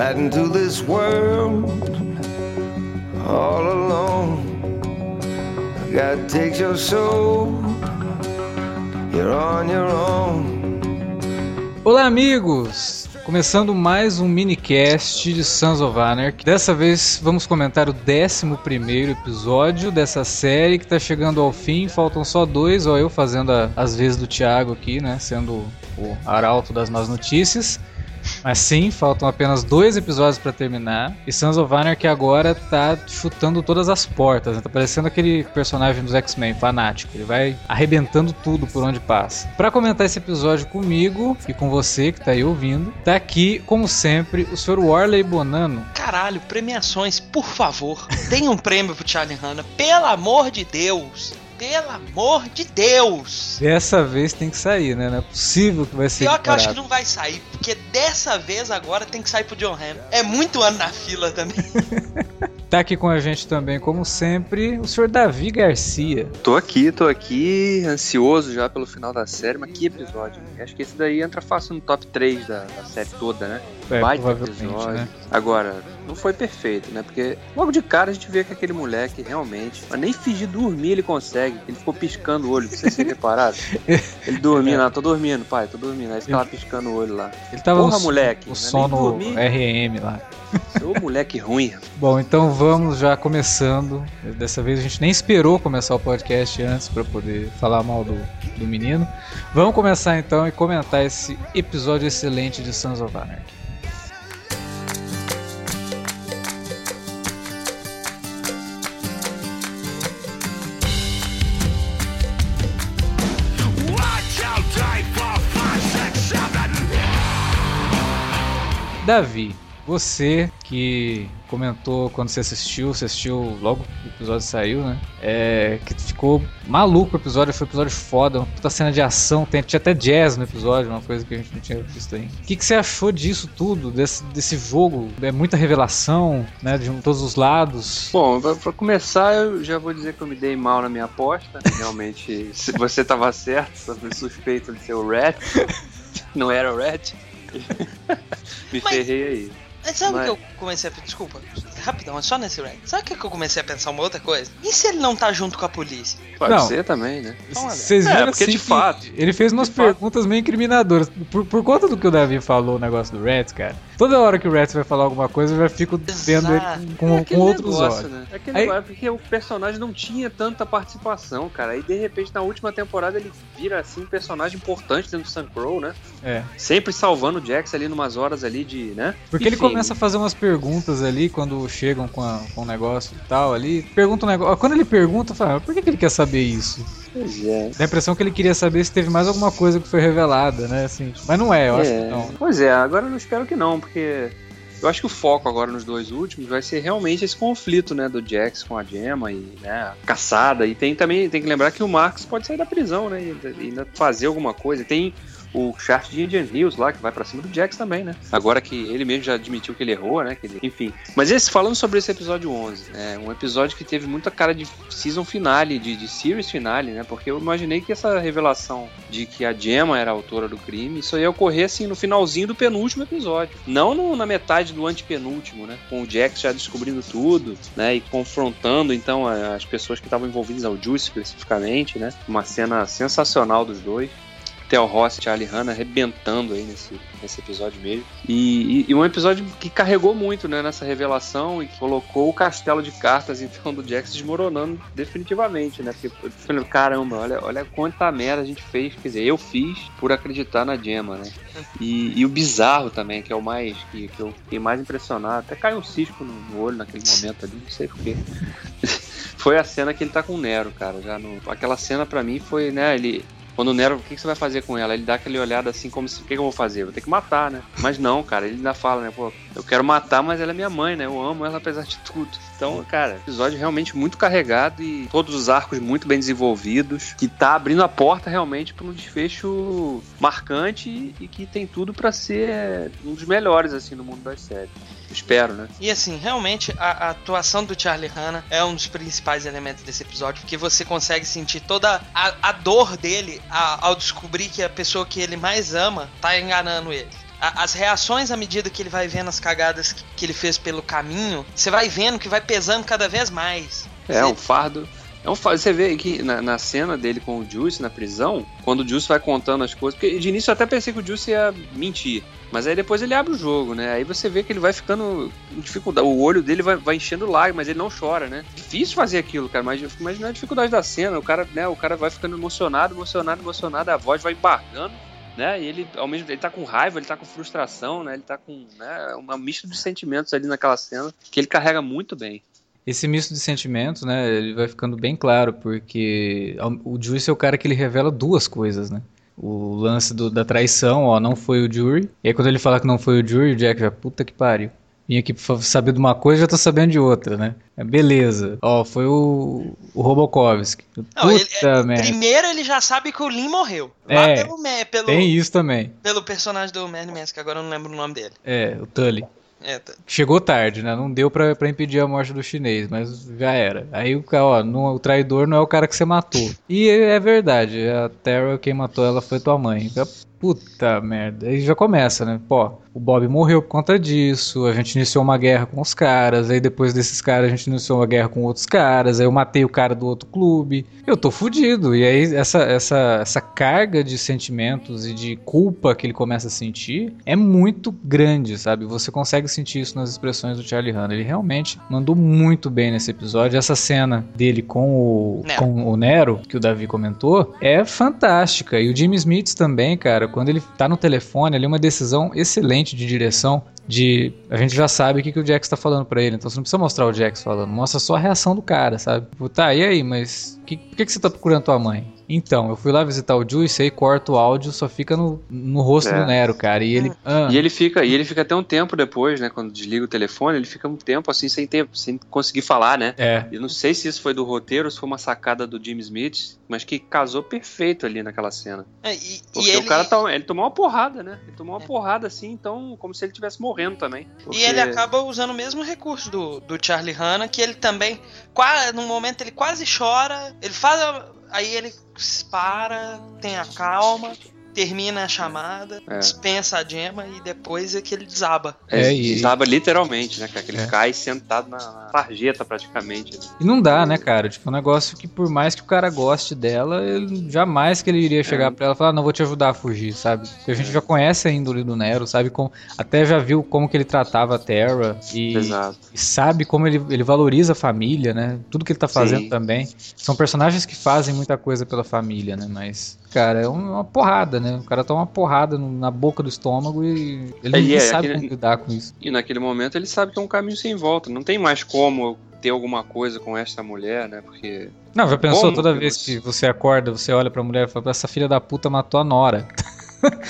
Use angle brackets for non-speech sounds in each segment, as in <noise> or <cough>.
this world all alone. God takes your soul, you're on your own. Olá, amigos! Começando mais um minicast de Sons of Anarchy. Dessa vez vamos comentar o 11 episódio dessa série que está chegando ao fim. Faltam só dois, ó, eu fazendo as vezes do Thiago aqui, né? Sendo o arauto das más notícias. Mas sim, faltam apenas dois episódios para terminar. E Sons of Anarchy agora tá chutando todas as portas. Né? Tá parecendo aquele personagem dos X-Men, fanático. Ele vai arrebentando tudo por onde passa. Para comentar esse episódio comigo e com você que tá aí ouvindo, tá aqui, como sempre, o Sr. Warley Bonano. Caralho, premiações, por favor. Deem um prêmio pro Charlie Hanna, pelo amor de Deus. Pelo amor de Deus! Dessa vez tem que sair, né? Não é possível que vai ser. Pior que eu acho que não vai sair, porque dessa vez agora tem que sair pro John Hamm. É muito ano na fila também. <laughs> Tá aqui com a gente também, como sempre, o senhor Davi Garcia. Tô aqui, tô aqui, ansioso já pelo final da série, mas que episódio. Acho que esse daí entra fácil no top 3 da, da série toda, né? É, Baita episódio. Né? Agora, não foi perfeito, né? Porque logo de cara a gente vê que aquele moleque realmente, mas nem fingir dormir ele consegue. Ele ficou piscando o olho, não sei se você reparado. <laughs> Ele dormia lá, tô dormindo, pai, tô dormindo. Aí ficava piscando o olho lá. Ele tava Porra, no, moleque. O né? sono RM lá. Ô moleque ruim. Bom, então vamos já começando. Dessa vez a gente nem esperou começar o podcast antes para poder falar mal do, do menino. Vamos começar então e comentar esse episódio excelente de Sons of Anarchy. Davi, você que comentou quando você assistiu, você assistiu logo que o episódio saiu, né? É, que ficou maluco o episódio, foi um episódio foda, uma puta cena de ação, tem, tinha até jazz no episódio, uma coisa que a gente não tinha visto aí. O que, que você achou disso tudo, desse, desse jogo? É muita revelação, né, de todos os lados. Bom, pra, começar, eu já vou dizer que eu me dei mal na minha aposta, <laughs> realmente, se você tava certo sobre suspeito de ser o Rat, <laughs> não era o Rat. <laughs> me Mas... ferrei aí. Mas sabe o Mas... que eu comecei a. Desculpa, rapidão, é só nesse rank. Sabe o que eu comecei a pensar uma outra coisa? E se ele não tá junto com a polícia? Pode não. ser também, né? Vocês viram é, porque assim de fato. Ele fez umas perguntas fato. meio incriminadoras. Por, por conta do que o Davi falou, o negócio do Rats, cara. Toda hora que o Rats vai falar alguma coisa, eu já fico vendo ele com, é com outros negócio, olhos. Né? É aquele Aí... negócio, porque o personagem não tinha tanta participação, cara. Aí de repente na última temporada ele vira assim um personagem importante dentro do Sun Crow, né? É. Sempre salvando o Jax ali numas horas ali de, né? Porque Enfim. ele começa a fazer umas perguntas ali quando chegam com, a, com o negócio e tal ali. Pergunta um negócio. Quando ele pergunta, fala, ah, por que, que ele quer saber isso? Pois é. Dá a impressão que ele queria saber se teve mais alguma coisa que foi revelada, né? Assim, mas não é, eu é. acho que não. Pois é, agora eu não espero que não, porque eu acho que o foco agora nos dois últimos vai ser realmente esse conflito, né, do Jax com a Gemma e, né, a caçada. E tem também, tem que lembrar que o Marcos pode sair da prisão, né, e ainda fazer alguma coisa. Tem o Shaft de Indian Hills lá, que vai para cima do Jax também, né? Agora que ele mesmo já admitiu que ele errou, né? Ele... Enfim. Mas esse, falando sobre esse episódio 11, é um episódio que teve muita cara de season finale, de, de series finale, né? Porque eu imaginei que essa revelação de que a Gemma era a autora do crime, isso ia ocorrer assim no finalzinho do penúltimo episódio. Não no, na metade do antepenúltimo, né? Com o Jax já descobrindo tudo, né? E confrontando então as pessoas que estavam envolvidas, ao Juice especificamente, né? Uma cena sensacional dos dois. Theo Ross e Charlie Hanna arrebentando aí nesse, nesse episódio mesmo. E, e, e, um episódio que carregou muito né, nessa revelação e que colocou o castelo de cartas <laughs> então do Jax desmoronando definitivamente, né? Porque eu falei, caramba, olha, olha quanta merda a gente fez, quer dizer, eu fiz por acreditar na Gemma, né? E, e o bizarro também, que é o mais, que, que eu fiquei mais impressionado, até caiu um cisco no, no olho naquele momento ali, não sei porquê. <laughs> foi a cena que ele tá com o Nero, cara. Já no, aquela cena para mim foi, né? Ele, quando o Nero, o que, você vai fazer com ela? Ele dá aquele olhada assim, como se, o que, que, eu vou fazer? Vou ter que matar, né? Mas não, cara, ele ainda fala, né? Pô, eu quero matar, mas ela é minha mãe, né? Eu amo ela apesar de tudo. Então, cara, episódio realmente muito carregado e todos os arcos muito bem desenvolvidos, que tá abrindo a porta realmente para um desfecho marcante e que tem tudo para ser um dos melhores, assim, no mundo das séries. Espero, né? E assim, realmente a, a, atuação do Charlie Hanna é um dos principais elementos desse episódio, porque você consegue sentir toda a, a dor dele a, ao descobrir que a pessoa que ele mais ama tá enganando ele. A- as reações à medida que ele vai vendo as cagadas que, que ele fez pelo caminho, você vai vendo que vai pesando cada vez mais. É, Você- um fardo. É um fardo. Você vê que na, na cena dele com o Juice na prisão, quando o Juice vai contando as coisas, porque de início eu até pensei que o Juice ia mentir. Mas aí depois ele abre o jogo, né? Aí você vê que ele vai ficando com dificuldade. O olho dele vai, vai enchendo lágrimas, ele não chora, né? Difícil fazer aquilo, cara. Mas imagina a dificuldade da cena. O cara, né? O cara vai ficando emocionado, emocionado, emocionado, a voz vai embargando. Né? E ele, ao mesmo ele tá com raiva, ele tá com frustração, né? Ele tá com né, uma misto de sentimentos ali naquela cena que ele carrega muito bem. Esse misto de sentimentos, né, ele vai ficando bem claro, porque o Juice é o cara que ele revela duas coisas, né? O lance do- da traição, ó, não foi o Jury. E aí quando ele fala que não foi o Jury, o Jack já, puta que pariu. Vim aqui pra saber de uma coisa, já tô sabendo de outra, né? É, beleza. Ó, foi o, o Robokovski. Não, ele- Puta merda. Primeiro ele já sabe que o Lin morreu. Lá É, pelo, pelo, Tem isso também. pelo personagem do Mad Max, que agora eu não lembro o nome dele. É, o Tully. É, tá. Chegou tarde, né? Não deu pra, pra impedir a morte do chinês, mas já era. Aí o cara, ó, não- o traidor não é o cara que você matou. E é verdade, a Terra, quem matou ela foi tua mãe. Puta merda. Aí já começa, né? Pô, o Bob morreu por conta disso, a gente iniciou uma guerra com os caras, aí depois desses caras a gente iniciou uma guerra com outros caras, aí eu matei o cara do outro clube. Eu tô fudido. E aí essa, essa, essa carga de sentimentos e de culpa que ele começa a sentir é muito grande, sabe? Você consegue sentir isso nas expressões do Charlie Hanna. Ele realmente mandou muito bem nesse episódio. Essa cena dele com o, Nero. com o Nero, que o Davi comentou, é fantástica. E o Jimmy Smith também, cara, quando ele tá no telefone, ali é uma decisão excelente de direção. De a gente já sabe o que, que o Jax tá falando pra ele, então você não precisa mostrar o Jax falando, mostra só a reação do cara, sabe? Tipo, tá, e aí, mas que, por que, que você tá procurando tua mãe? Então, eu fui lá visitar o Juice, aí corta o áudio, só fica no, no rosto É. do Nero, cara. E ele. ah, E ele fica, e ele fica até um tempo depois, né? Quando desliga o telefone, ele fica um tempo assim sem ter, sem conseguir falar, né? É. Eu não sei se isso foi do roteiro ou se foi uma sacada do Jim Smith, mas que casou perfeito ali naquela cena. É, e, Porque e ele, o cara tá, ele tomou uma porrada, né? Ele tomou uma É. porrada assim, então, como se ele estivesse morrendo também. Porque- E ele acaba usando o mesmo recurso do, do Charlie Hanna, que ele também, qua- num momento ele quase chora, ele faz, a- aí ele para, tem a calma, termina a chamada, É. dispensa a gema e depois é que ele desaba. É, É, e- desaba literalmente, né, cara? Que ele É. cai sentado na, na sarjeta praticamente. né? E não dá, né, cara? Tipo, um negócio que por mais que o cara goste dela, ele, jamais que ele iria chegar É. pra ela e falar, não, vou te ajudar a fugir, sabe? Porque a gente já conhece a índole do Nero, sabe? Como, até já viu como que ele tratava a Terra e, e sabe como ele, ele valoriza a família, né? Tudo que ele tá fazendo Sim. também. São personagens que fazem muita coisa pela família, né? Mas, cara, é uma porrada, né? O cara toma uma porrada no- na boca do estômago e ele É, não é, sabe aquele- como lidar com isso. E naquele momento ele sabe que é um caminho sem volta. Não tem mais como ter alguma coisa com esta mulher, né? Porque. Não, já pensou toda vez você- que você acorda, você olha pra mulher e fala, essa filha da puta matou a Nora. <laughs>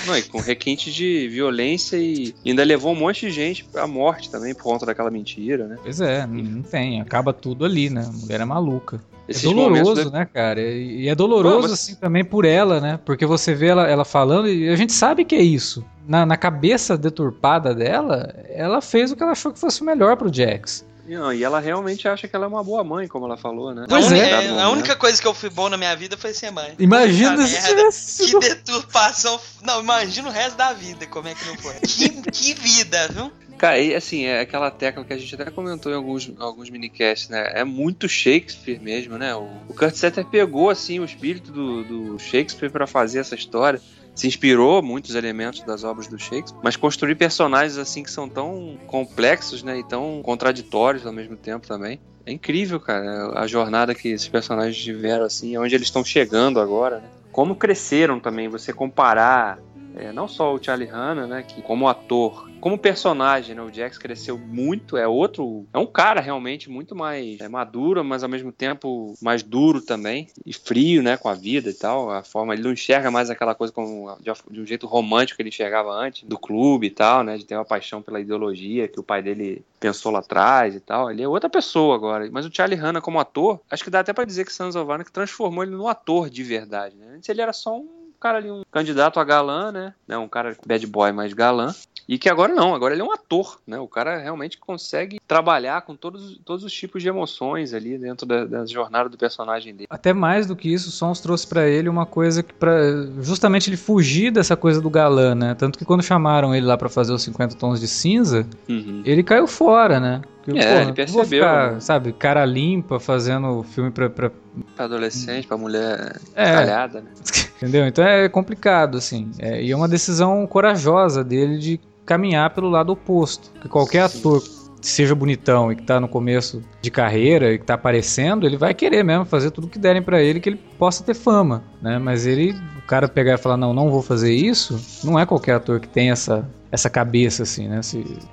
Não, e com requinte de violência e ainda levou um monte de gente à morte também por conta daquela mentira, né? Pois é, não, tem, acaba tudo ali, né? A mulher é maluca. Esses é doloroso, momentos, né, cara? E é doloroso, mas- assim, também por ela, né? Porque você vê ela, ela falando e a gente sabe que é isso. Na, na cabeça deturpada dela, ela fez o que ela achou que fosse o melhor pro Jax. Não, e ela realmente acha que ela é uma boa mãe, como ela falou, né? Pois a, é. uni- Dado a momento. única coisa que eu fui bom na minha vida foi ser mãe. Imagina Puta se merda, tivesse Que deturpação. Não, imagina o resto da vida, como é que não foi. Que, que vida, viu? Cara, e assim, é aquela tecla que a gente até comentou em alguns, alguns minicasts, né? É muito Shakespeare mesmo, né? O, o Kurt Sutter pegou, assim, o espírito do, do Shakespeare pra fazer essa história. Se inspirou muitos elementos das obras do Shakespeare, mas construir personagens assim que são tão complexos, né? E tão contraditórios ao mesmo tempo também. É incrível, cara, a jornada que esses personagens tiveram, assim, onde eles estão chegando agora, né? Como cresceram também, você comparar é, não só o Charlie Hanna, né, que como ator, como personagem, né, o Jax cresceu muito, é outro, é um cara realmente muito mais é, maduro, mas ao mesmo tempo mais duro também e frio, né, com a vida e tal, a forma ele não enxerga mais aquela coisa como de, um jeito romântico que ele enxergava antes do clube e tal, né, de ter uma paixão pela ideologia que o pai dele pensou lá atrás e tal, ele é outra pessoa agora, mas o Charlie Hanna como ator, acho que dá até para dizer que of Anarchy transformou ele num ator de verdade, né? Antes ele era só um cara ali, um candidato a galã, né? né? Um cara bad boy mais galã. E que agora não, agora ele é um ator, né? O cara realmente consegue trabalhar com todos, todos os tipos de emoções ali dentro da, da jornada do personagem dele. Até mais do que isso, o Sons trouxe para ele uma coisa que para justamente ele fugir dessa coisa do galã, né? Tanto que quando chamaram ele lá para fazer os 50 tons de cinza, Uhum. ele caiu fora, né? Porque, É, porra, ele percebeu, ficar, né? sabe, cara limpa fazendo filme pra, pra Pra adolescente, pra mulher É. talhada, né? <laughs> Entendeu? Então é complicado, assim. É, e é uma decisão corajosa dele de caminhar pelo lado oposto. Que qualquer Sim. ator que seja bonitão e que tá no começo de carreira e que tá aparecendo, ele vai querer mesmo fazer tudo que derem pra ele que ele possa ter fama, né? Mas ele, o cara pegar e falar, não, não vou fazer isso, não é qualquer ator que tem essa essa cabeça assim, né?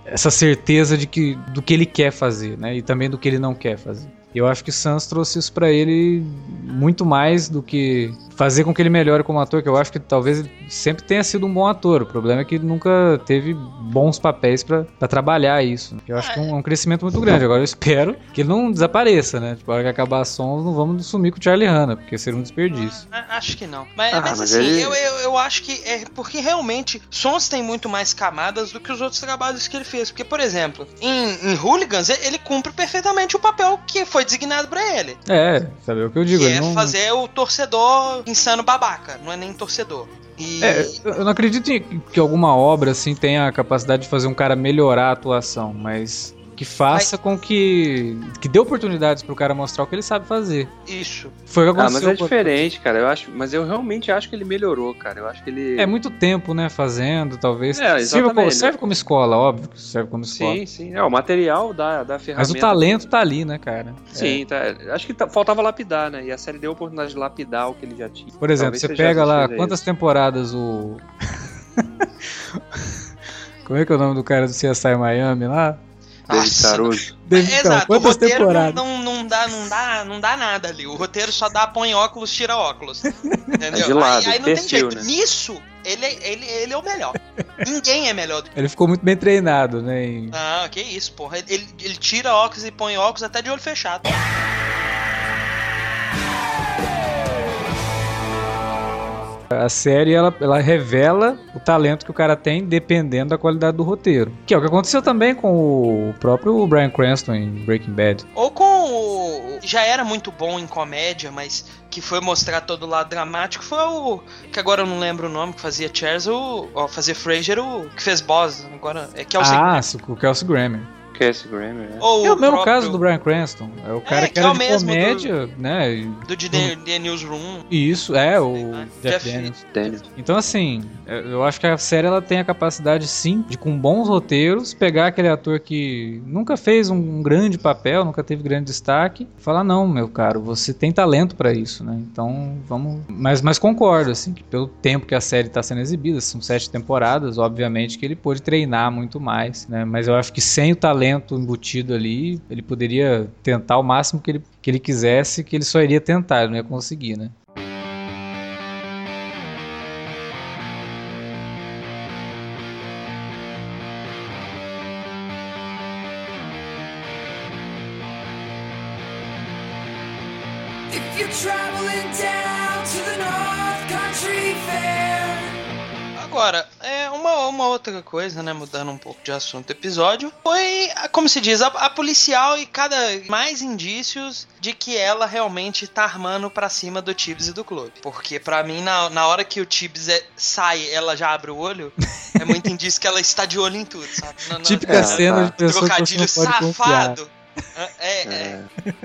Essa certeza de que do que ele quer fazer, né? E também do que ele não quer fazer. E eu acho que Sans trouxe isso pra ele muito mais do que fazer com que ele melhore como ator, que eu acho que talvez ele sempre tenha sido um bom ator. O problema é que ele nunca teve bons papéis pra pra trabalhar isso. Eu acho que é um, é um crescimento muito grande. Agora eu espero que ele não desapareça, né? Tipo, a hora que acabar a Sons, não vamos sumir com o Charlie Hanna, porque seria um desperdício. A- Acho que não. Mas, Ah, mas mas assim, ele- eu, eu, eu acho que é porque realmente Sons tem muito mais camadas do que os outros trabalhos que ele fez. Porque, por exemplo, em, em Hooligans, ele, cumpre perfeitamente o papel que foi designado pra ele. É, sabe o que eu digo? que ele é não... fazer o torcedor insano babaca, não é nem torcedor. E É, eu não acredito que alguma obra assim tenha a capacidade de fazer um cara melhorar a atuação, mas que faça com que que dê oportunidades pro cara mostrar o que ele sabe fazer. isso. Foi o que Ah, mas aconteceu. é diferente, cara. Eu acho, mas eu realmente acho que ele melhorou, cara. Eu acho que ele. É muito tempo, né, fazendo, talvez. É, Sirva como- serve como escola, óbvio que serve como escola. Sim, sim. É, o material da, da ferramenta. Mas o talento tá ali, né, cara? Sim, tá. Acho que tá- faltava lapidar, né? E a série deu a oportunidade de lapidar o que ele já tinha. Por exemplo, Talvez você pega lá quantas isso. temporadas o <laughs> Como é que é o nome do cara do CSI Miami lá? David Nossa, Caruso. David, Exato, o quantas roteiro não, temporadas? não, não dá, não, dá, não dá nada ali. O roteiro só dá põe óculos, tira óculos. Entendeu? É de lado, aí, aí não tem perfil, jeito. né? Nisso, ele, ele, ele é o melhor. Ninguém é melhor do que Ele ficou muito bem treinado, né? em- Ah, que isso, porra. Ele, ele tira óculos e põe óculos até de olho fechado. A série ela, ela revela o talento que o cara tem dependendo da qualidade do roteiro. Que é o que aconteceu também com o próprio Bryan Cranston em Breaking Bad. Ou com o. Já era muito bom em comédia, mas que foi mostrar todo o lado dramático foi o. Que agora eu não lembro o nome, que fazia Charles, o. Ó, fazia Fraser, o. Que fez Boss. Agora. É que o ah, o Kelsey Grammer. Grammer, né? Ou É o mesmo próprio caso do Bryan Cranston. É o cara É, que, que era é o de mesmo do- comédia, né? e- Do de The, The Newsroom. Isso, é, o Jeff- Jeff Daniels. Daniel. Então, assim, é, eu acho que a série ela tem a capacidade, sim, de com bons roteiros, pegar aquele ator que nunca fez um grande papel, nunca teve grande destaque, e falar, não, meu caro, você tem talento pra isso, né? Então, vamos... Mas, mas concordo, assim, que pelo tempo que a série tá sendo exibida, são sete temporadas, obviamente que ele pôde treinar muito mais, né? Mas eu acho que sem o talento embutido ali, ele poderia tentar o máximo que ele, que ele quisesse, que ele só iria tentar, ele não ia conseguir, né? Outra coisa, né? Mudando um pouco de assunto do episódio. Foi, como se diz, a, a policial e cada mais indícios de que ela realmente tá armando pra cima do Tibbs e do clube. Porque pra mim, na, na hora que o Tibbs é- sai, ela já abre o olho, é muito <laughs> indício que ela está de olho em tudo, sabe? Na- na- Típica É, cena tá. de pessoa que você trocadilho não pode confiar. safado. É, é,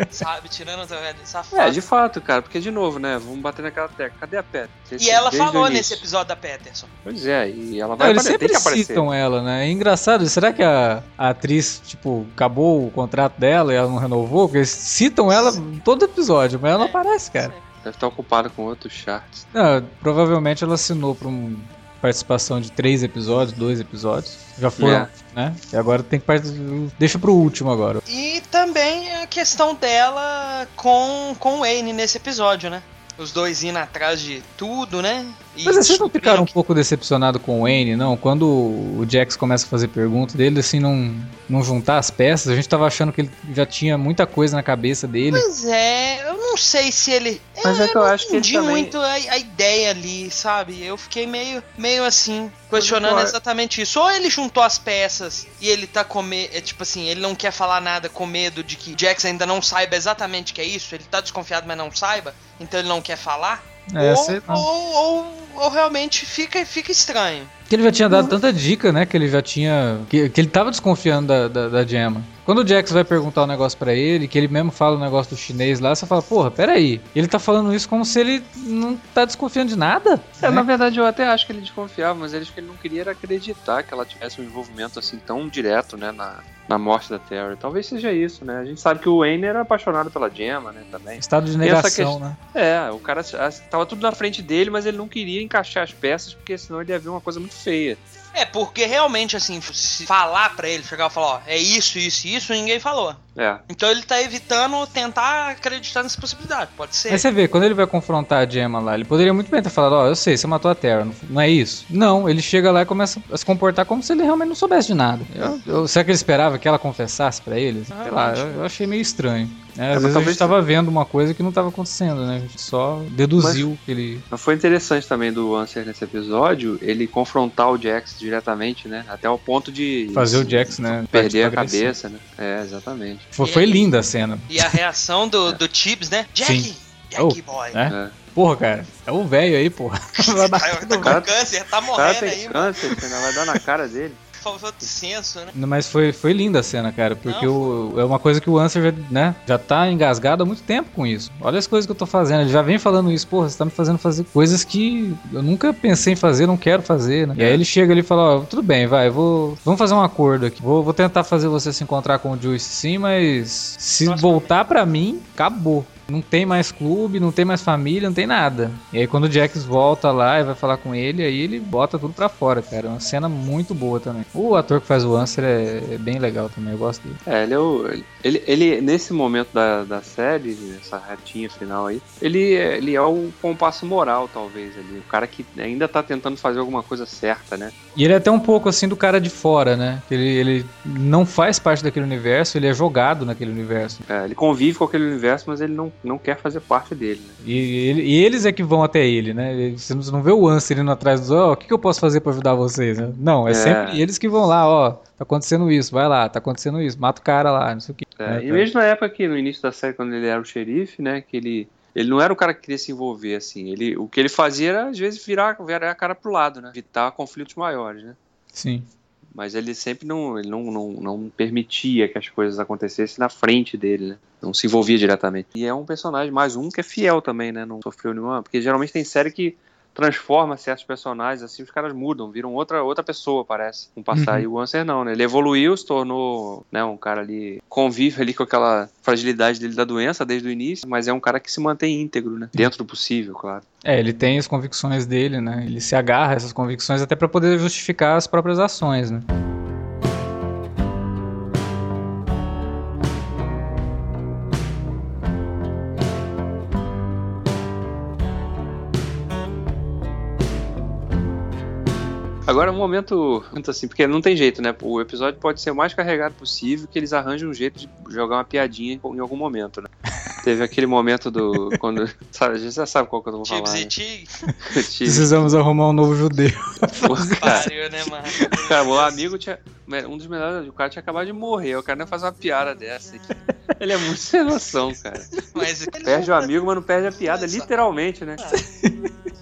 sabe? Tirando trocadilho safado. É, de fato, cara, porque de novo, né? Vamos bater naquela tecla. Cadê a Pet? E ela falou nesse episódio da Peterson. Pois é, e ela Não, vai eles aparecer, tem sempre citam ela, né? É engraçado, será que a, a atriz, tipo, acabou o contrato dela e ela não renovou? Porque eles citam ela em todo episódio, mas ela não É. aparece, cara. Deve estar ocupada com outros charts. Não, provavelmente ela assinou pra uma participação de três episódios, dois episódios. Já foram, É. né? E agora tem que participar. Deixa pro último agora. E também a questão dela com, com o Wayne nesse episódio, né? Os dois indo atrás de tudo, né? E Mas vocês não ficaram um que- pouco decepcionados com o Wayne, não? Quando o Jax começa a fazer perguntas dele, assim, não, não juntar as peças, a gente tava achando que ele já tinha muita coisa na cabeça dele. Pois é, eu não sei se ele. Mas é que eu acho que ele entendi também... muito a, a ideia ali, sabe? Eu fiquei meio, meio assim. Questionando exatamente isso. Ou ele juntou as peças e ele tá com medo. É tipo assim, ele não quer falar nada com medo de que Jax ainda não saiba exatamente o que é isso. Ele tá desconfiado, mas não saiba. Então ele não quer falar. É, ou, ou, ou, ou realmente fica, fica estranho. Que ele já tinha dado tanta dica, né? Que ele já tinha. Que, que ele tava desconfiando da, da, da Gemma. Quando o Jax vai perguntar um negócio pra ele, que ele mesmo fala o negócio do chinês lá, você fala, porra, peraí. Ele tá falando isso como se ele não tá desconfiando de nada. É, né? na verdade eu até acho que ele desconfiava, mas ele acho que ele não queria acreditar que ela tivesse um envolvimento assim tão direto, né, na, na morte da Terry. Talvez seja isso, né? A gente sabe que o Wayne era apaixonado pela Gemma, né, também. Estado de negação, né? É, o cara as- tava tudo na frente dele, mas ele não queria encaixar as peças, porque senão ele ia ver uma coisa muito feia. É, porque realmente, assim, se falar pra ele, chegar e falar, ó, é isso, isso e isso, ninguém falou. É. Então ele tá evitando tentar acreditar nessa possibilidade. Pode ser. Aí você vê, quando ele vai confrontar a Gemma lá, ele poderia muito bem ter falado, ó, eu sei, você matou a Terra, não, é isso? Não, ele chega lá e começa a se comportar como se ele realmente não soubesse de nada. Eu, eu- será que ele esperava que ela confessasse pra ele? Sei lá, eu, eu achei meio estranho. É, às mas vezes a gente tava vendo uma coisa que não tava acontecendo, né? A gente só deduziu que ele... Mas foi interessante também do Answer nesse episódio, ele confrontar o Jax diretamente, né? Até o ponto de Fazer o Jax, né? perder a cabeça, né? É, exatamente. Foi, foi linda a cena. E a reação do, do Tibbs, né? Jack! Sim. Jack Oh, boy. né? É. Porra, cara, é o velho aí, porra. <laughs> Vai Tá, bater tá com câncer, tá O cara morrendo tem aí, mano. câncer, não vai dar na cara dele. Faltou de senso, né? Mas foi, foi linda a cena, cara, porque Não, o, é uma coisa que o Answer já, né, já tá engasgado há muito tempo com isso. Olha as coisas que eu tô fazendo, ele já vem falando isso, porra, você tá me fazendo fazer coisas que eu nunca pensei em fazer, não quero fazer, né? E aí ele chega ali e fala, ó, tudo bem, vai, vou, vamos fazer um acordo aqui, vou, vou tentar fazer você se encontrar com o Juice sim, mas se Próximo. voltar pra mim, acabou. Não tem mais clube, não tem mais família, não tem nada. E aí quando o Jax volta lá e vai falar com ele, aí ele bota tudo pra fora, cara. É uma cena muito boa também. O ator que faz o Answer é, é bem legal também, eu gosto dele. É, ele é o. Ele, ele nesse momento da, da série, essa retinha final aí, ele, é- ele é o compasso moral, talvez, ali. O cara que ainda tá tentando fazer alguma coisa certa, né? E ele é até um pouco assim do cara de fora, né? Ele, ele não faz parte daquele universo, ele é jogado naquele universo. É, ele convive com aquele universo, mas ele não, não quer fazer parte dele, né? E, ele- e eles é que vão até ele, né? Você não- vê o Answer indo atrás dos, ó, o que, que eu posso fazer pra ajudar vocês? né? Não, é, É. sempre eles que vão lá, ó, tá acontecendo isso, vai lá, tá acontecendo isso, mata o cara lá, não sei o que. É, e mesmo na época que no início da série, quando ele era o xerife, né? Que ele. Ele não era o cara que queria se envolver, assim. Ele, o que ele fazia era, às vezes, virar, virar a cara pro lado, né? Evitar conflitos maiores, né? Sim. Mas ele sempre não, ele não, não, não permitia que as coisas acontecessem na frente dele, né? Não se envolvia diretamente. E é um personagem, mais um, que é fiel também, né? Não sofreu nenhuma. Porque geralmente tem série que transforma certos personagens, assim, os caras mudam, viram outra, outra pessoa, parece, com passar. Uhum. E o Answer não, né? Ele evoluiu, se tornou, né, um cara ali, convive ali com aquela fragilidade dele da doença desde o início, mas é um cara que se mantém íntegro, né? Dentro do possível, claro. É, ele tem as convicções dele, né? Ele se agarra a essas convicções até pra poder justificar as próprias ações, né? Agora um momento, muito assim, porque não tem jeito, né? O episódio pode ser o mais carregado possível, que eles arranjam um jeito de jogar uma piadinha em algum momento, né? Teve aquele momento do. quando. <laughs> Sabe, a gente já sabe qual que eu vou falar. e Né? <laughs> Precisamos arrumar um novo judeu. Pô, cara, Pariu, né, mano? <laughs> cara, o amigo tinha. Um dos melhores, o cara tinha acabado de morrer. O cara não faz uma piada dessa. Ele é muito sem noção, cara. Mas Perde o amigo, mas não perde a piada, literalmente, né?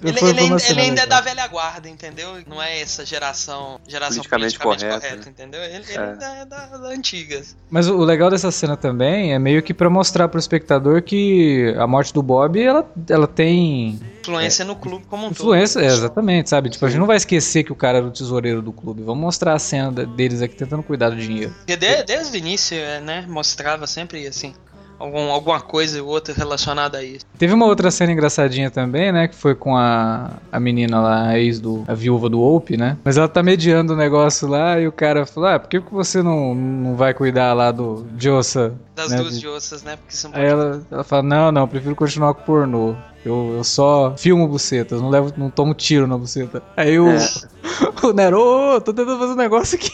Ele, ele ele ainda é da velha guarda, entendeu? Não é essa geração, geração Politicamente politicamente, correta, correta, né? entendeu? Ele, ele É. ainda é da, da antiga. Mas o legal dessa cena também é meio que pra mostrar pro espectador que a morte do Bob, ela, ela tem Influência no clube como um influência, é, todo. exatamente, sabe? Tipo, a gente não vai esquecer que o cara era o tesoureiro do clube. Vamos mostrar a cena deles aqui tentando cuidar do dinheiro. Porque de- desde o início, é, né, mostrava sempre assim, algum, alguma coisa ou outra relacionada a isso. Teve uma outra cena engraçadinha também, né? Que foi com a, a menina lá, a ex do. a viúva do Ope, né? Mas ela tá mediando o negócio lá e o cara falou: Ah, por que você não, não vai cuidar lá do Jossa? Das né, duas de- de ossas, né? Porque são Aí ela, ela fala: Não, não, eu prefiro continuar com o pornô. Eu, eu só filmo bucetas, não, levo, não tomo tiro na buceta. Aí o, É. <laughs> o Nero, "Ô, tô tentando fazer um negócio aqui.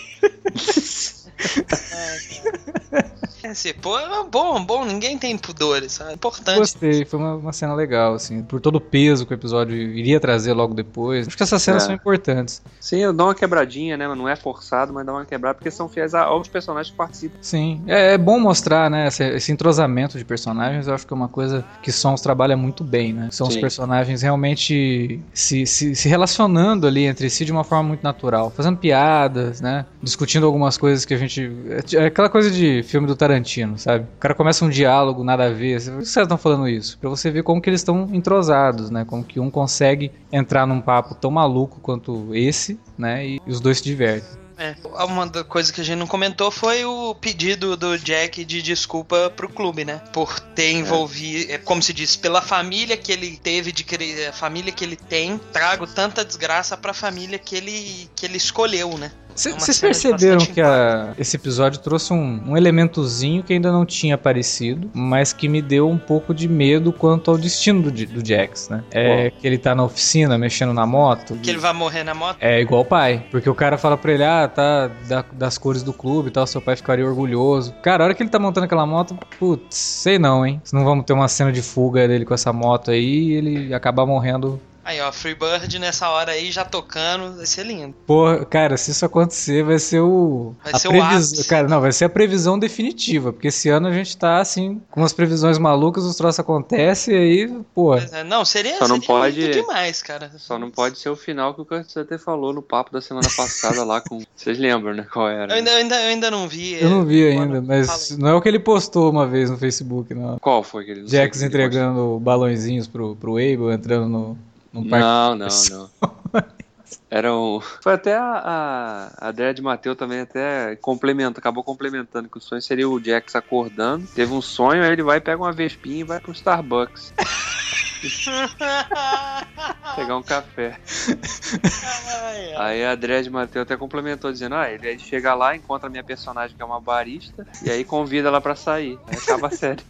<laughs> Pô, é bom, bom, ninguém tem pudores, sabe? Importante. Gostei, foi uma, uma cena legal, assim, por todo o peso que o episódio iria trazer logo depois. Acho que essas cenas É. são importantes. Sim, dá uma quebradinha, né? Mas não é forçado, mas dá uma quebrada porque são fiéis a- aos personagens que participam. Sim, é, é bom mostrar, né, esse, esse entrosamento de personagens, eu acho que é uma coisa que Sons trabalha muito bem, né? São os Sim. personagens realmente se, se, se relacionando ali entre si de uma forma muito natural, fazendo piadas, né? Discutindo algumas coisas que a gente. É aquela coisa de filme do Tarantino, sabe? O cara começa um diálogo, nada a ver. Por que caras estão falando isso? Pra você ver como que eles estão entrosados, né? Como que um consegue entrar num papo tão maluco quanto esse, né? E os dois se divertem. É, uma coisa que a gente não comentou foi o pedido do Jack de desculpa pro clube, né? Por ter envolvido, é, como se diz, pela família que ele teve de a família que ele tem, trago tanta desgraça pra família que ele que ele escolheu, né? É Vocês de perceberam que a- esse episódio trouxe um, um elementozinho que ainda não tinha aparecido, mas que me deu um pouco de medo quanto ao destino do, do Jax, né? É que ele tá na oficina mexendo na moto. Que ele vai morrer na moto. É igual o pai, porque o cara fala pra ele, ah, tá da- das cores do clube e tal, seu pai ficaria orgulhoso. Cara, a hora que ele tá montando aquela moto, putz, sei não, hein? Se não vamos ter uma cena de fuga dele com essa moto aí e ele acabar morrendo Aí, ó, Freebird nessa hora aí já tocando, vai ser lindo. Porra, cara, se isso acontecer, vai ser o. Vai a ser o previs- ápice. Cara, não, vai ser a previsão definitiva. Porque esse ano a gente tá assim, com umas previsões malucas, os troços acontecem e aí, pô. É, Não, seria, Só não seria pode- lindo demais, cara. Só não pode ser o final que o Kurt Sutter falou no papo da semana passada lá com. <laughs> Vocês lembram, né? Qual era? Eu ainda, eu ainda, eu ainda não vi. Eu não vi ainda, Fala- mas fala não é o que ele postou uma vez no Facebook, não. Qual foi aquele? não Jax o que ele entregando balõezinhos pro, pro Abel, entrando no. Não, não, não. Era um. Foi até a, a, a Dredd Mateu também até complementa, acabou complementando que o sonho seria o Jax acordando. Teve um sonho, aí ele vai, pega uma vespinha e vai pro Starbucks <laughs> pegar um café. Ai, ai. Aí a Dredd Mateu até complementou dizendo: Ah, ele aí chega lá, encontra a minha personagem que é uma barista, e aí convida ela pra sair. Aí acaba a série.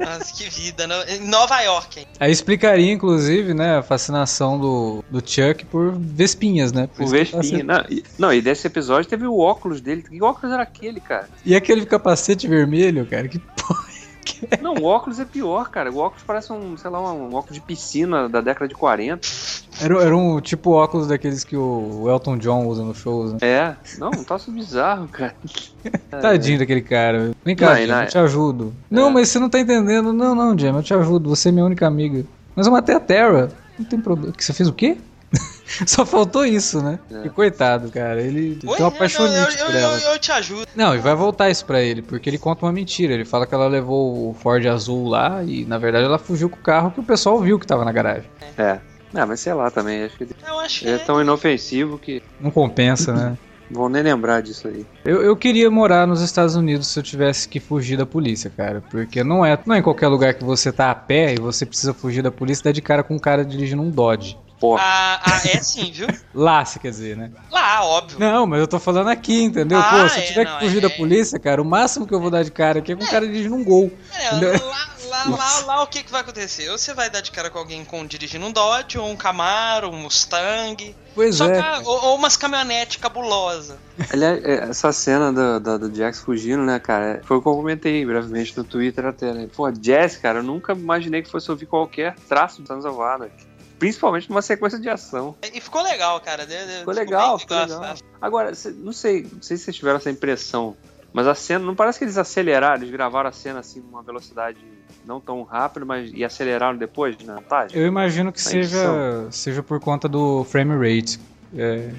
Nossa, que vida. no- Em Nova York, hein? Aí explicaria, inclusive, né, a fascinação do, do Chuck por Vespinhas, né? Por tá Vespinha. sendo- Não, e- não, e desse episódio teve o óculos dele. Que óculos era aquele, cara? E aquele capacete vermelho, cara, que. <laughs> Não, o óculos é pior, cara. O óculos parece um, sei lá, um óculos de piscina da década de 40. Era, era um tipo óculos daqueles que o Elton John usa no shows, né? É, não, um troço bizarro, cara. <laughs> Tadinho daquele cara. Vem cá, Não, Jam, na- eu te ajudo. Não, É. mas você não tá entendendo. Não, não, Jam, eu te ajudo. Você é minha única amiga. Mas eu matei a Terra. Não tem problema. Que Você fez o quê? <laughs> Só faltou isso, né? É. E coitado, cara. Ele Oi? tem eu, por eu, ela. eu, eu te ajudo. Não, e vai voltar isso pra ele, porque ele conta uma mentira. Ele fala que ela levou o Ford azul lá e, na verdade, ela fugiu com o carro que o pessoal viu que tava na garagem. É. Ah, mas sei lá também. Acho que ele Eu acho que ele é tão inofensivo que Não compensa, né? <laughs> não vão nem lembrar disso aí. Eu, eu queria morar nos Estados Unidos se eu tivesse que fugir da polícia, cara. Porque não é, não é em qualquer lugar que você tá a pé e você precisa fugir da polícia, dá de cara com um cara dirigindo um Dodge. Porra. Ah, ah, é sim, viu? <laughs> Lá, se quer dizer, né? Lá, óbvio. Não, mas eu tô falando aqui, entendeu? Ah, Pô, se eu é, tiver não, que fugir é- da polícia, cara, o máximo que eu vou dar de cara aqui é com um cara dirigindo um gol. É, lá, lá, lá, lá, o que, que vai acontecer? Ou você vai dar de cara com alguém com dirigindo um Dodge, ou um Camaro, um Mustang. Pois Só é. que, ou, ou umas caminhonetes cabulosas. Aliás, é, essa cena do, do, do Jax fugindo, né, cara? Foi o que eu comentei brevemente no Twitter até, né? Pô, Jazz, cara, eu nunca imaginei que fosse ouvir qualquer traço of Anarchy. Principalmente numa sequência de ação. E ficou legal, cara. de- de- Ficou legal, ficou legal. Agora, cê- não sei, não sei se vocês tiveram essa impressão, mas a cena, não parece que eles aceleraram, eles gravaram a cena assim numa velocidade não tão rápida, mas e aceleraram depois na montagem? Eu imagino que seja, seja por conta do frame rate. É,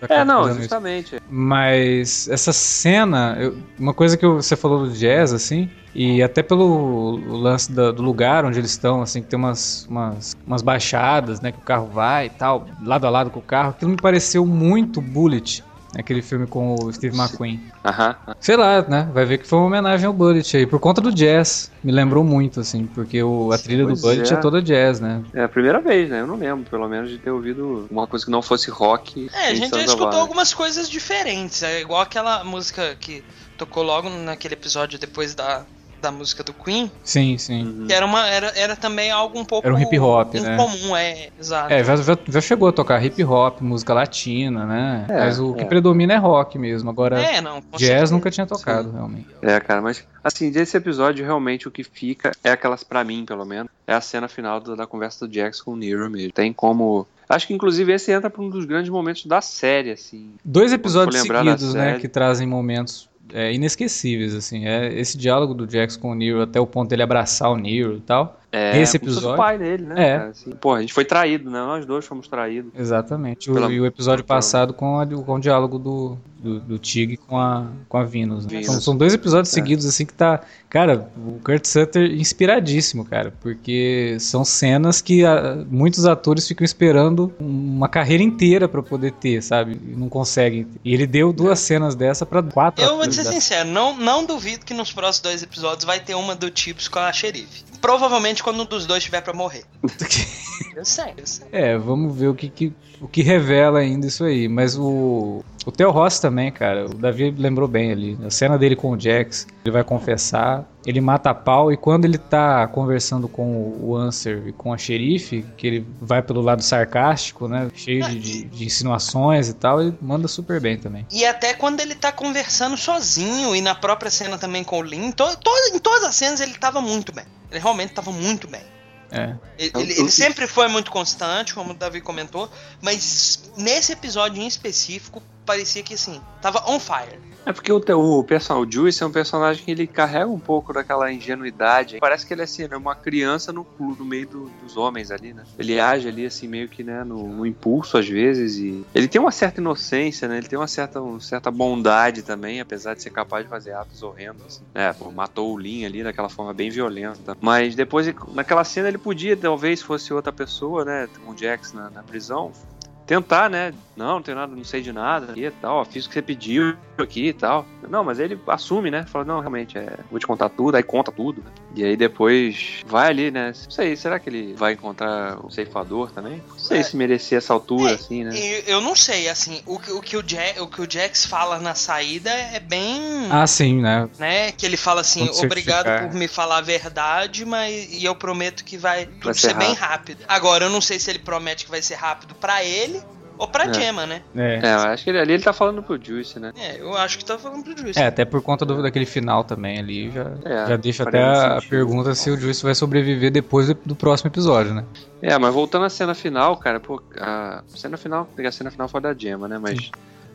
tá É, não, fazendo isso. justamente. Mas essa cena, eu- uma coisa que eu- você falou do jazz, assim, e até pelo lance da- do lugar onde eles estão, assim, que tem umas, umas, umas baixadas, né, que o carro vai e tal, lado a lado com o carro, aquilo me pareceu muito Bullet, aquele filme com o Steve McQueen. Aham. Sei lá, né, vai ver que foi uma homenagem ao Bullet aí, por conta do jazz, me lembrou muito, assim, porque o, a trilha Pois do Bullet é. é. toda jazz, né. É a primeira vez, né? Eu não lembro, pelo menos, de ter ouvido uma coisa que não fosse rock. É, a gente já escutou algumas coisas diferentes. É igual aquela música que tocou logo naquele episódio depois da, da música do Queen, Sim, sim. que era, uma, era, era também algo um pouco Era um hip hop, né? incomum, é, exato. É, já, já, já chegou a tocar hip hop, música latina, né? É, Mas o que é. predomina é rock mesmo. Agora, É, não, jazz certeza. nunca tinha tocado, realmente. É, cara, mas assim, desse episódio realmente o que fica é aquelas, pra mim pelo menos, é a cena final do- da conversa do Jax com o Nero mesmo. Tem como. Acho que inclusive esse entra pra um dos grandes momentos da série, assim. Dois episódios da seguidos, né, que trazem momentos é, inesquecíveis, assim. É esse diálogo do Jax com o Nero, até o ponto dele abraçar o Nero e tal. É, Esse episódio- o pai dele, né? É. assim. Pô, a gente foi traído, né? Nós dois fomos traídos. Exatamente. Pela- e o episódio passado com, a- com o diálogo do, do, do Tig com a, com a Venus. né? Venus. São, são dois episódios É. seguidos, assim, que tá. Cara, o Kurt Sutter inspiradíssimo, cara. Porque são cenas que ah, muitos atores ficam esperando uma carreira inteira pra poder ter, sabe? E não conseguem. E ele deu duas cenas dessa pra quatro Eu vou ser sincero, não, não duvido que nos próximos dois episódios vai ter uma do Tibbs com a xerife. Provavelmente quando um dos dois tiver pra morrer. <laughs> eu sei, eu sei. É, vamos ver o que, que- o que revela ainda isso aí. Mas o. O Theo Ross também, cara. O Davi lembrou bem ali. A cena dele com o Jax. Ele vai confessar. Ele mata a pau. E quando ele tá conversando com o Answer e com a xerife, que ele vai pelo lado sarcástico, né? Cheio de, de- de insinuações e tal, ele manda super bem também. E até quando ele tá conversando sozinho e na própria cena também com o Lin, to, to- em todas as cenas ele tava muito bem. Ele realmente tava muito bem. É. Ele, eu- ele sempre foi muito constante, como o Davi comentou, mas nesse episódio em específico parecia que assim, tava on fire. É porque o, teu- o personal Juice é um personagem que ele carrega um pouco daquela ingenuidade. Parece que ele é assim, né, uma criança no, no meio do- dos homens ali, né? Ele age ali assim meio que né, no, no impulso às vezes e ele tem uma certa inocência, né? Ele tem uma certa, uma certa bondade também, apesar de ser capaz de fazer atos horrendos. Assim. É, pô, matou o Lin ali daquela forma bem violenta. Mas depois, naquela cena, ele podia, talvez fosse outra pessoa, né? Com o Jax na, na prisão, tentar, né? Não, não tenho nada, não sei de nada e tal, fiz o que você pediu aqui e tal. Não, mas ele assume, né? Fala, não, realmente, é, vou te contar tudo, aí conta tudo. né? E aí depois vai ali, né? Não sei, será que ele vai encontrar o ceifador também? Não sei É. se merecia essa altura, É, assim, né? E eu não sei, assim, o, que- o, que o, Ja- o que o Jax fala na saída é bem. Ah, sim, né? né? Que ele fala assim, Vamos obrigado por me falar a verdade, mas e eu prometo que vai tudo Vai ser, ser bem rápido. Agora, eu não sei se ele promete que vai ser rápido pra ele ou pra É. Gemma, né? É. É, eu acho que ele, ali ele tá falando pro Juice, né? É, eu acho que tá falando pro Juice. É, até por conta do- daquele final também ali, já, É, já deixa até a sentido. pergunta se o Juice vai sobreviver depois do, do próximo episódio, né? É, mas voltando à cena final, cara, pô, a cena final, a cena final foi da Gemma, né? Mas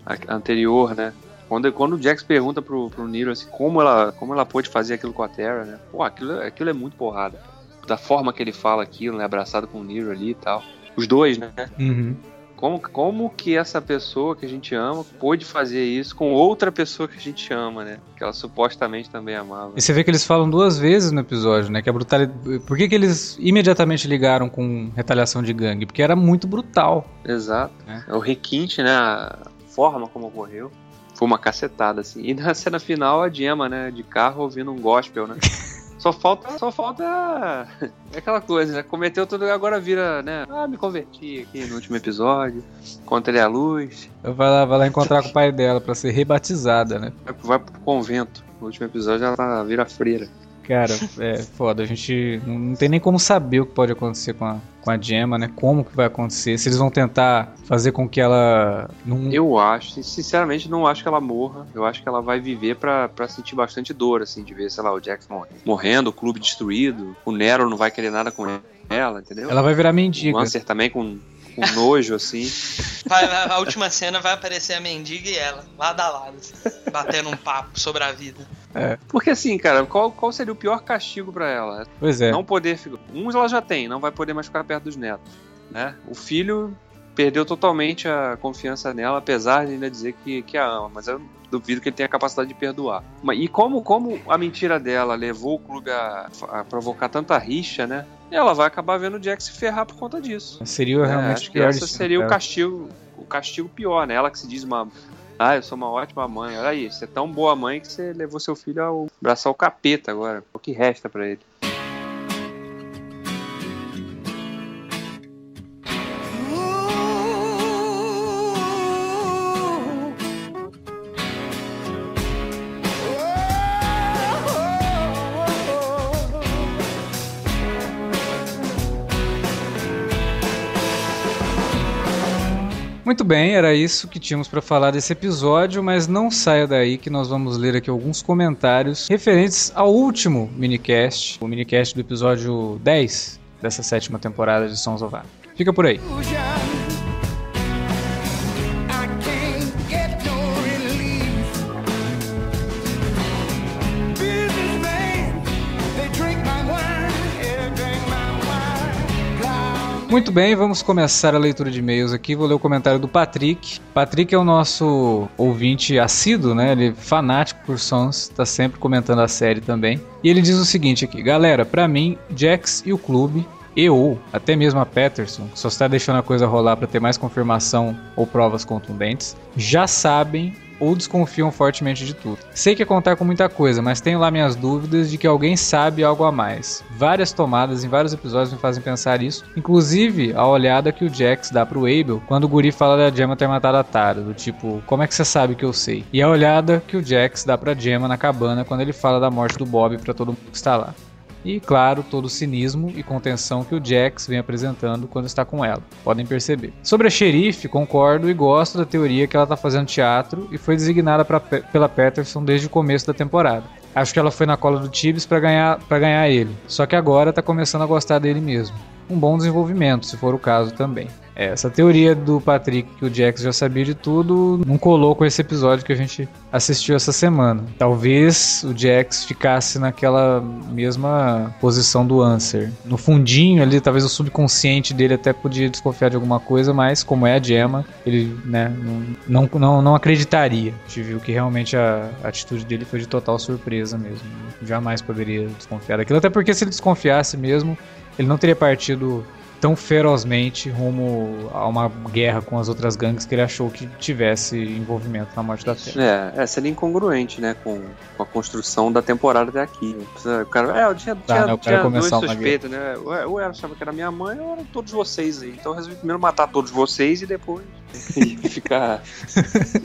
a, a anterior, né? Quando, quando o Jax pergunta pro, pro Nero assim, como ela, como ela pôde fazer aquilo com a Terra, né? Pô, aquilo, aquilo é muito porrada. Da forma que ele fala aquilo, né? Abraçado com o Nero ali e tal. Os dois, né? Uhum. Como, como que essa pessoa que a gente ama pôde fazer isso com outra pessoa que a gente ama, né? Que ela supostamente também amava. E você vê que eles falam duas vezes no episódio, né? Que a brutalidade. Por que, que eles imediatamente ligaram com retaliação de gangue? Porque era muito brutal. Exato. É. É. O requinte, né? A forma como ocorreu. Foi uma cacetada, assim. E na cena final, a Gemma, né? De carro ouvindo um gospel, né? <laughs> Só falta, só falta <laughs> é aquela coisa, né? Cometeu tudo agora vira, né? Ah, me converti aqui no último episódio, encontrei a luz, Vai lá, vai lá encontrar com o pai dela pra ser rebatizada, né? vai- pro convento. No último episódio ela vira freira. Cara, é foda. A gente não, tem nem como saber o que pode acontecer com a, com a Gemma, né? Como que vai acontecer. Se eles vão tentar fazer com que ela. Não... Eu acho, sinceramente, não acho que ela morra. Eu acho que ela vai viver pra, pra sentir bastante dor, assim, de ver, sei lá, o Jackson morrendo, o clube destruído, o Nero não vai querer nada com ela, entendeu? Ela vai virar O mendiga. Lancer também com, com nojo, assim. Vai- a última cena vai aparecer a mendiga e ela, lado a lado, batendo um papo sobre a vida. Porque assim, cara, qual, qual seria o pior castigo pra ela? Pois é. Não poder ficar. Uns ela já tem, não vai poder mais ficar perto dos netos. Né? O filho perdeu totalmente a confiança nela, apesar de ainda dizer que, que a ama, mas eu duvido que ele tenha a capacidade de perdoar. E como, como a mentira dela levou o clube a, a provocar tanta rixa, né? Ela vai acabar vendo o Jack se ferrar por conta disso. Seria É, realmente acho que pior destino seria o castigo, o castigo pior, né? Ela que se diz uma. Ah, eu sou uma ótima mãe. Olha aí, você é tão boa mãe que você levou seu filho ao abraçar o capeta agora. O que resta pra ele? Muito bem, era isso que tínhamos para falar desse episódio, mas não saia daí que nós vamos ler aqui alguns comentários referentes ao último minicast, o minicast do episódio 10 dessa sétima temporada de Sons of. Fica por aí. Muito bem, vamos começar a leitura de e-mails aqui. Vou ler o comentário do Patrick. Patrick é o nosso ouvinte assíduo, né? Ele é fanático por sons, tá sempre comentando a série também. E ele diz o seguinte aqui: Galera, pra mim, Jax e o clube, e ou até mesmo a Patterson, que só está deixando a coisa rolar para ter mais confirmação ou provas contundentes, já sabem ou desconfiam fortemente de tudo. Sei que é contar com muita coisa, mas tenho lá minhas dúvidas de que alguém sabe algo a mais. Várias tomadas em vários episódios me fazem pensar isso, inclusive a olhada que o Jax dá pro Abel quando o guri fala da Gemma ter matado a Tara, do tipo, como é que você sabe que eu sei? E a olhada que o Jax dá pra Gemma na cabana quando ele fala da morte do Bob pra todo mundo que está lá. E, claro, todo o cinismo e contenção que o Jax vem apresentando quando está com ela. Podem perceber. Sobre a xerife, concordo e gosto da teoria que ela está fazendo teatro e foi designada pra, Pe- pela Patterson desde o começo da temporada. Acho que ela foi na cola do Tibbs para ganhar, ganhar ele. Só que agora tá começando a gostar dele mesmo. Um bom desenvolvimento, se for o caso também. É, Essa teoria do Patrick que o Jax já sabia de tudo não colou com esse episódio que a gente assistiu essa semana. Talvez o Jax ficasse naquela mesma posição do Answer. No fundinho ali, talvez o subconsciente dele até podia desconfiar de alguma coisa, mas como é a Gemma, ele né, não, não, não, acreditaria. A gente viu que realmente a atitude dele foi de total surpresa mesmo. Jamais poderia desconfiar daquilo, até porque se ele desconfiasse mesmo, ele não teria partido tão ferozmente rumo a uma guerra com as outras gangues que ele achou que tivesse envolvimento na morte da Terra. É, é seria incongruente, né, com, com a construção da temporada até aqui. O cara, é, eu tinha, tinha, né, tinha dois suspeitos, né? Ou eu achava que era minha mãe ou eram todos vocês aí. Então eu resolvi primeiro matar todos vocês e depois <laughs> e ficar,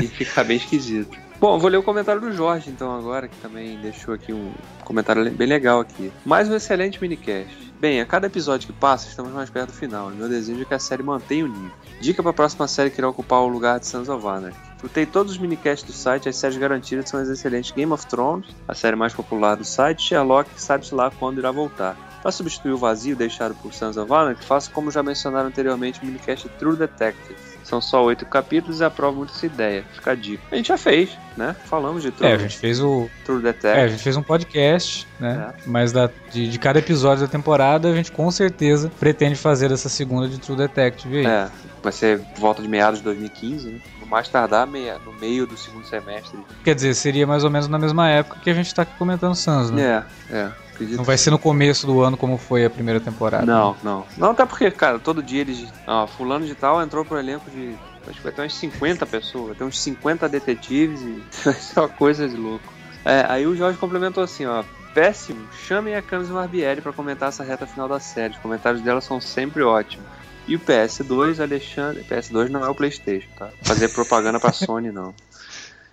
e ficar bem esquisito. Bom, vou ler o comentário do Jorge, então, agora, que também deixou aqui um comentário bem legal aqui. Mais um excelente minicast. Bem, a cada episódio que passa, estamos mais perto do final. e Meu desejo é que a série mantenha o nível. Dica para a próxima série que irá ocupar o lugar de Sons of Anarchy. Escutei todos os minicasts do site, as séries garantidas são as excelentes Game of Thrones, a série mais popular do site, Sherlock, sabe-se lá quando irá voltar. Para substituir o vazio deixado por Sons of Anarchy, faço como já mencionaram anteriormente o minicast True Detective. São só oito capítulos e aprovo muito essa ideia. Fica a dica. A gente já fez, né? Falamos de True, É, a gente fez o. True É, a Detective. gente fez um podcast, né? É. Mas da, de, de cada episódio da temporada, a gente com certeza pretende fazer essa segunda de True Detective aí. É, vai ser volta de meados de 2015, né? No mais tardar, meia, no meio do segundo semestre. Quer dizer, seria mais ou menos na mesma época que a gente tá aqui comentando Sans, né? É, é. Acredito Não vai ser no começo do ano como foi a primeira temporada. Não, não. Não, até porque, cara, todo dia eles. Ó, fulano de tal entrou pro elenco de. Acho que vai ter umas 50 pessoas, vai ter uns 50 detetives e. <laughs> Uma coisa de louco. É, aí o Jorge complementou assim, ó. Péssimo, chamem a Camis Barbieri pra comentar essa reta final da série. Os comentários dela são sempre ótimos. E o PS2, Alexandre. PS2 não é o PlayStation, tá? Fazer propaganda pra <laughs> Sony, não.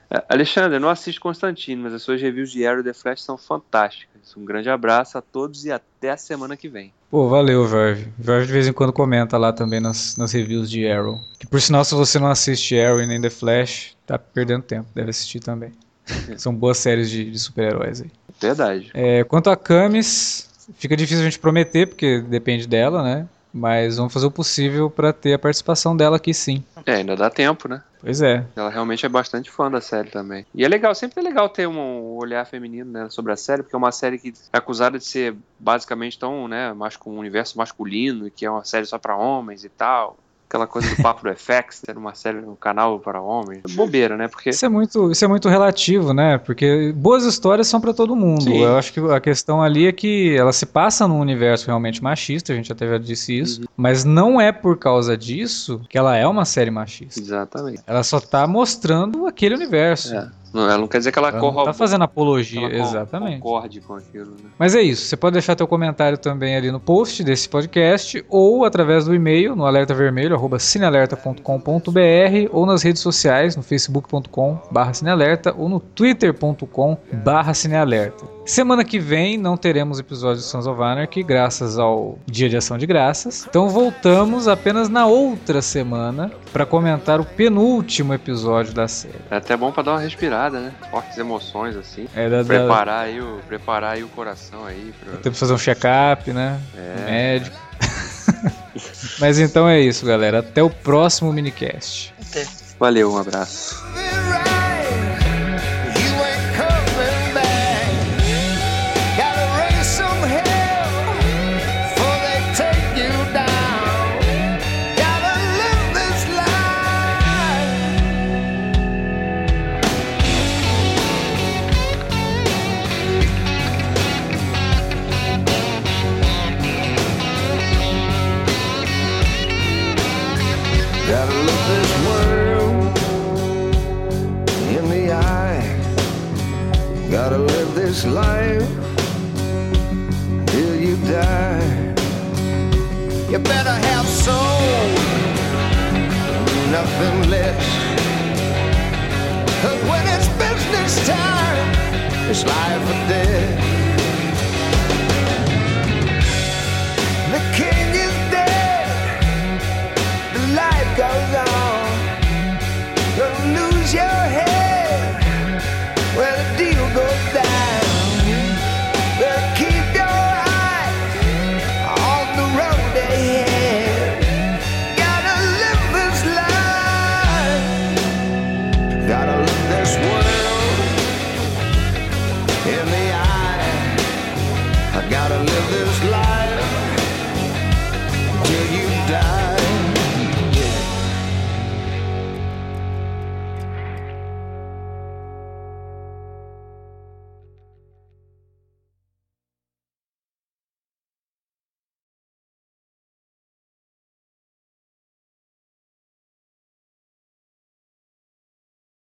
É, Alexandre, não assisto Constantino, mas as suas reviews de Arrow e The Flash são fantásticas. Um grande abraço a todos e até a semana que vem. Pô, valeu, Jorge. Jorge de vez em quando comenta lá também nas, nas reviews de Arrow. Que por sinal, se você não assiste Arrow e nem The Flash, tá perdendo tempo. Deve assistir também. <laughs> São boas séries de, de super-heróis aí. Verdade. É, quanto a Camis, fica difícil a gente prometer, porque depende dela, né? Mas vamos fazer o possível pra ter a participação dela aqui sim. É, ainda dá tempo, né? Pois é. Ela realmente é bastante fã da série também. E é legal, sempre é legal ter um olhar feminino né, sobre a série, porque é uma série que é acusada de ser basicamente tão, né, mascu- um universo masculino, que é uma série só pra homens e tal. Aquela coisa do papo do FX, ter <laughs> uma série, um canal para homens. Bobeira, né? Porque Isso é muito, isso é muito relativo, né? Porque boas histórias são pra todo mundo. Sim. Eu acho que a questão ali é que ela se passa num universo realmente machista, a gente até já disse isso, Uhum. mas não é por causa disso que ela é uma série machista. Exatamente. Ela só tá mostrando aquele universo. É. Não, ela não quer dizer que ela, Ela corra. tá fazendo apologia, exatamente. concorde com aquilo, né? Mas é isso, você pode deixar teu comentário também ali no post desse podcast ou através do e-mail no alertavermelho arroba cinealerta.com.br ou nas redes sociais no facebook.com barra cinealerta ou no twitter.com barra cinealerta. Semana que vem não teremos episódio de Sons of Anarchy graças ao Dia de Ação de Graças. Então voltamos apenas na outra semana para comentar o penúltimo episódio da série. É até bom pra dar uma respirada, né? Fortes emoções, assim. É da, da, Preparar aí o, preparar aí o coração aí. Pra... Tem que fazer um check-up, né? É. Médico. <laughs> Mas então é isso, galera. Até o próximo minicast. Até. Valeu, um abraço. You better have soul, nothing less. Cause when it's business time, it's life or death.